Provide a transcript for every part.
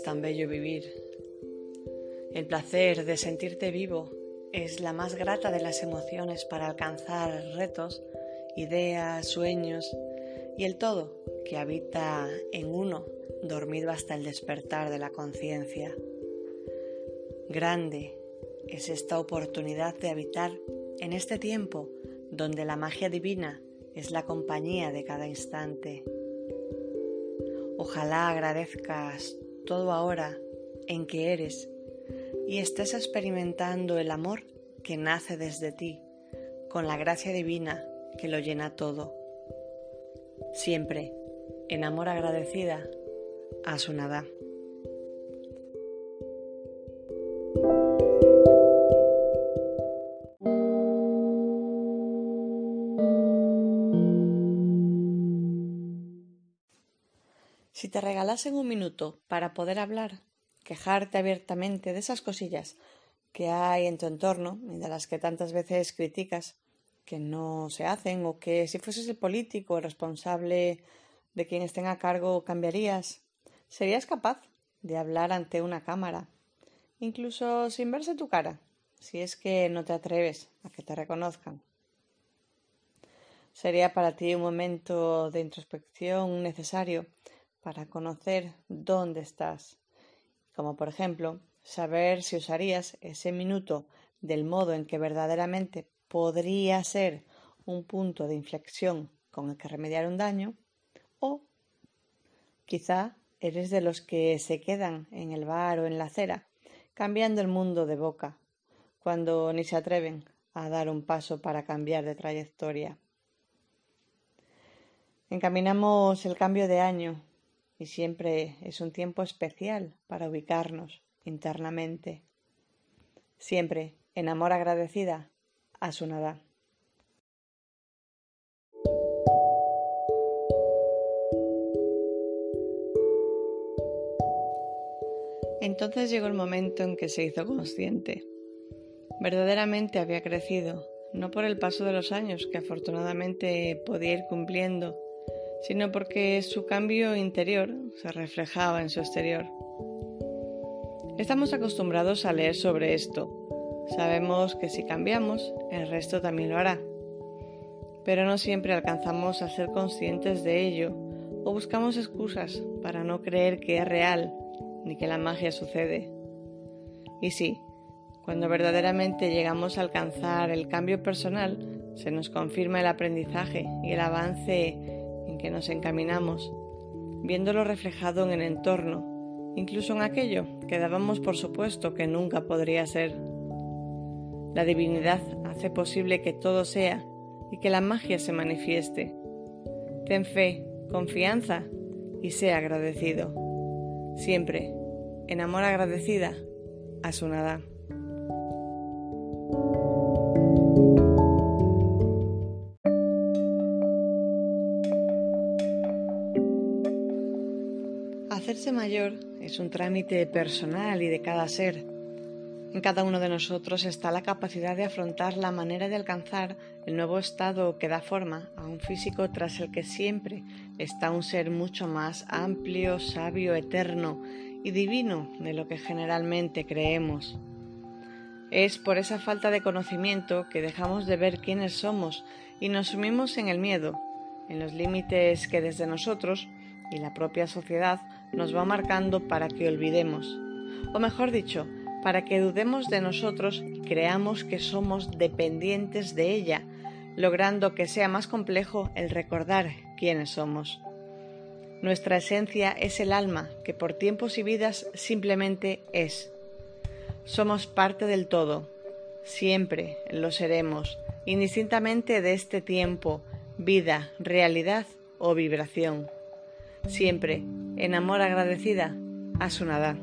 tan bello vivir. El placer de sentirte vivo es la más grata de las emociones para alcanzar retos, ideas, sueños y el todo que habita en uno dormido hasta el despertar de la conciencia. Grande es esta oportunidad de habitar en este tiempo donde la magia divina es la compañía de cada instante. Ojalá agradezcas todo ahora en que eres y estés experimentando el amor que nace desde ti, con la gracia divina que lo llena todo. Siempre, en amor agradecida, a su nada. Te regalasen un minuto para poder hablar, quejarte abiertamente de esas cosillas que hay en tu entorno y de las que tantas veces criticas que no se hacen o que si fueses el político el responsable de quien estén a cargo cambiarías, ¿serías capaz de hablar ante una cámara, incluso sin verse tu cara, si es que no te atreves a que te reconozcan? ¿Sería para ti un momento de introspección necesario para conocer dónde estás, como por ejemplo saber si usarías ese minuto del modo en que verdaderamente podría ser un punto de inflexión con el que remediar un daño, o quizá eres de los que se quedan en el bar o en la acera, cambiando el mundo de boca, cuando ni se atreven a dar un paso para cambiar de trayectoria. Encaminamos el cambio de año y siempre es un tiempo especial para ubicarnos internamente. Siempre en amor agradecida a su nada. Entonces llegó el momento en que se hizo consciente. Verdaderamente había crecido, no por el paso de los años, que afortunadamente podía ir cumpliendo, sino porque su cambio interior se reflejaba en su exterior. Estamos acostumbrados a leer sobre esto. Sabemos que si cambiamos, el resto también lo hará. Pero no siempre alcanzamos a ser conscientes de ello o buscamos excusas para no creer que es real ni que la magia sucede. Y sí, cuando verdaderamente llegamos a alcanzar el cambio personal, se nos confirma el aprendizaje y el avance en que nos encaminamos, viéndolo reflejado en el entorno, incluso en aquello que dábamos por supuesto que nunca podría ser. La divinidad hace posible que todo sea y que la magia se manifieste. Ten fe, confianza y sea agradecido. Siempre, en amor agradecida, a su nada. Hacerse mayor es un trámite personal y de cada ser. En cada uno de nosotros está la capacidad de afrontar la manera de alcanzar el nuevo estado que da forma a un físico tras el que siempre está un ser mucho más amplio, sabio, eterno y divino de lo que generalmente creemos. Es por esa falta de conocimiento que dejamos de ver quiénes somos y nos sumimos en el miedo, en los límites que desde nosotros y la propia sociedad nos va marcando para que olvidemos, o mejor dicho, para que dudemos de nosotros y creamos que somos dependientes de ella, logrando que sea más complejo el recordar quiénes somos. Nuestra esencia es el alma que por tiempos y vidas simplemente es. Somos parte del todo, siempre lo seremos, indistintamente de este tiempo, vida, realidad o vibración siempre en amor agradecida a su nada.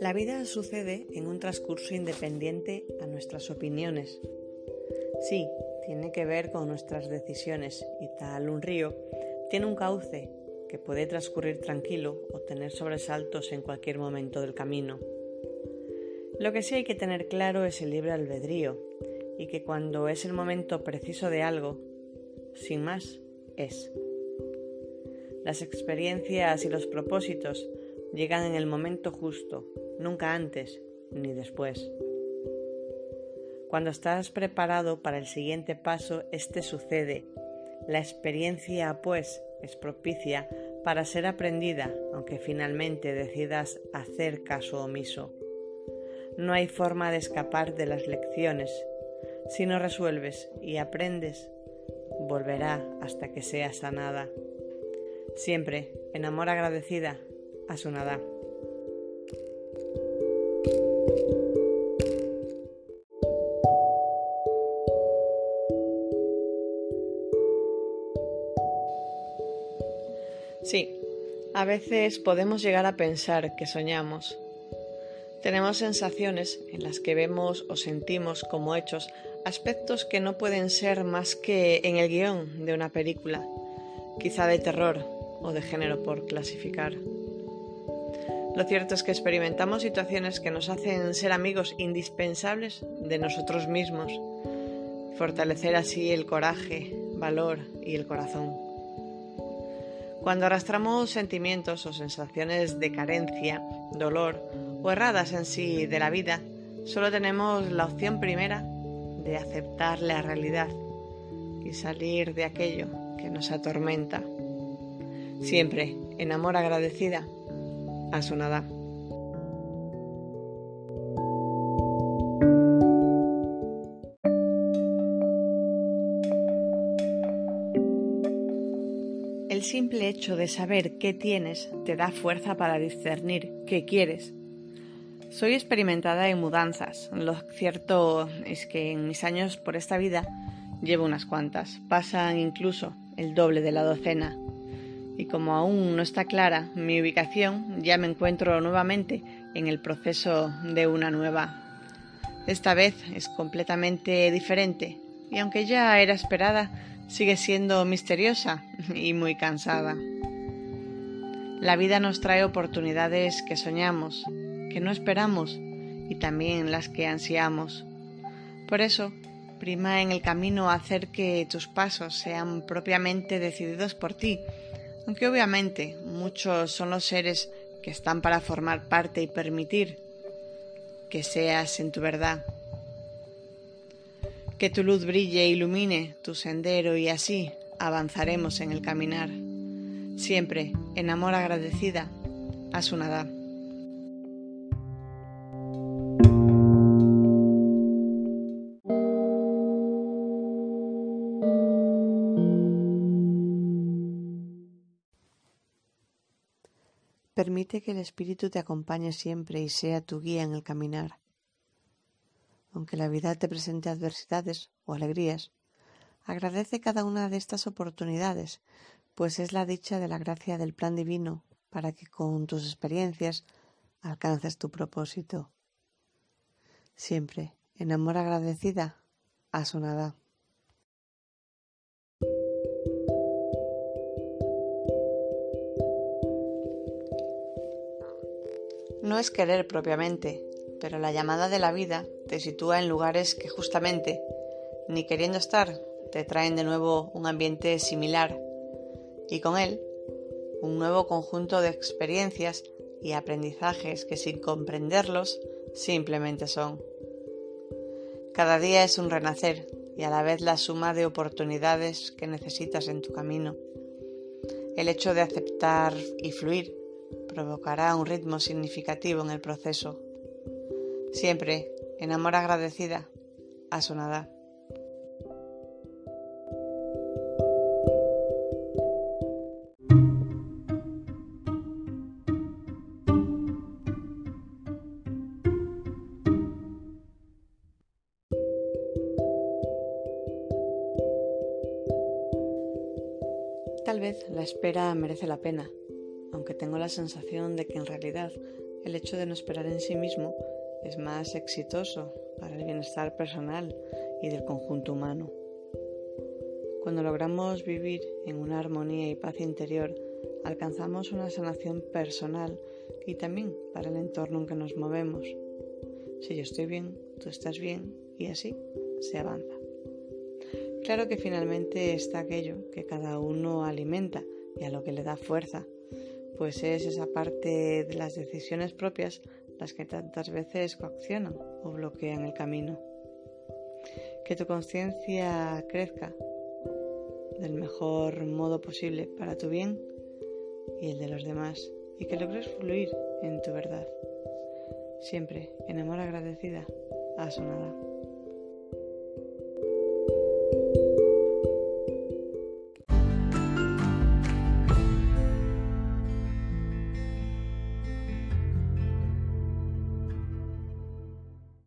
La vida sucede en un transcurso independiente a nuestras opiniones, Sí, tiene que ver con nuestras decisiones y tal un río tiene un cauce que puede transcurrir tranquilo o tener sobresaltos en cualquier momento del camino. Lo que sí hay que tener claro es el libre albedrío y que cuando es el momento preciso de algo, sin más, es. Las experiencias y los propósitos llegan en el momento justo, nunca antes ni después. Cuando estás preparado para el siguiente paso, este sucede. La experiencia, pues, es propicia para ser aprendida, aunque finalmente decidas hacer caso omiso. No hay forma de escapar de las lecciones. Si no resuelves y aprendes, volverá hasta que sea sanada. Siempre en amor agradecida a su nada. Sí, a veces podemos llegar a pensar que soñamos. Tenemos sensaciones en las que vemos o sentimos como hechos aspectos que no pueden ser más que en el guion de una película, quizá de terror o de género por clasificar. Lo cierto es que experimentamos situaciones que nos hacen ser amigos indispensables de nosotros mismos, fortalecer así el coraje, valor y el corazón. Cuando arrastramos sentimientos o sensaciones de carencia, dolor o erradas en sí de la vida, solo tenemos la opción primera de aceptar la realidad y salir de aquello que nos atormenta. Siempre en amor agradecida a su nada. Simple hecho de saber qué tienes te da fuerza para discernir qué quieres. Soy experimentada en mudanzas. Lo cierto es que en mis años por esta vida llevo unas cuantas. Pasan incluso el doble de la docena. Y como aún no está clara mi ubicación, ya me encuentro nuevamente en el proceso de una nueva. Esta vez es completamente diferente y aunque ya era esperada, sigue siendo misteriosa y muy cansada. La vida nos trae oportunidades que soñamos, que no esperamos y también las que ansiamos. Por eso, prima en el camino hacer que tus pasos sean propiamente decididos por ti, aunque obviamente muchos son los seres que están para formar parte y permitir que seas en tu verdad. Que tu luz brille e ilumine tu sendero y así avanzaremos en el caminar, siempre en amor agradecida a su nada. Permite que el Espíritu te acompañe siempre y sea tu guía en el caminar aunque la vida te presente adversidades o alegrías, agradece cada una de estas oportunidades, pues es la dicha de la gracia del plan divino para que con tus experiencias alcances tu propósito. Siempre en amor agradecida a su. No es querer propiamente, pero la llamada de la vida te sitúa en lugares que justamente, ni queriendo estar, te traen de nuevo un ambiente similar y con él un nuevo conjunto de experiencias y aprendizajes que sin comprenderlos simplemente son. Cada día es un renacer y a la vez la suma de oportunidades que necesitas en tu camino. El hecho de aceptar y fluir provocará un ritmo significativo en el proceso siempre en amor agradecida a su nada. Tal vez la espera merece la pena, aunque tengo la sensación de que en realidad el hecho de no esperar en sí mismo es más exitoso para el bienestar personal y del conjunto humano. Cuando logramos vivir en una armonía y paz interior, alcanzamos una sanación personal y también para el entorno en que nos movemos. Si yo estoy bien, tú estás bien y así se avanza. Claro que finalmente está aquello que cada uno alimenta y a lo que le da fuerza, pues es esa parte de las decisiones propias las que tantas veces coaccionan o bloquean el camino. Que tu conciencia crezca del mejor modo posible para tu bien y el de los demás y que logres fluir en tu verdad. Siempre en amor agradecida a su nada.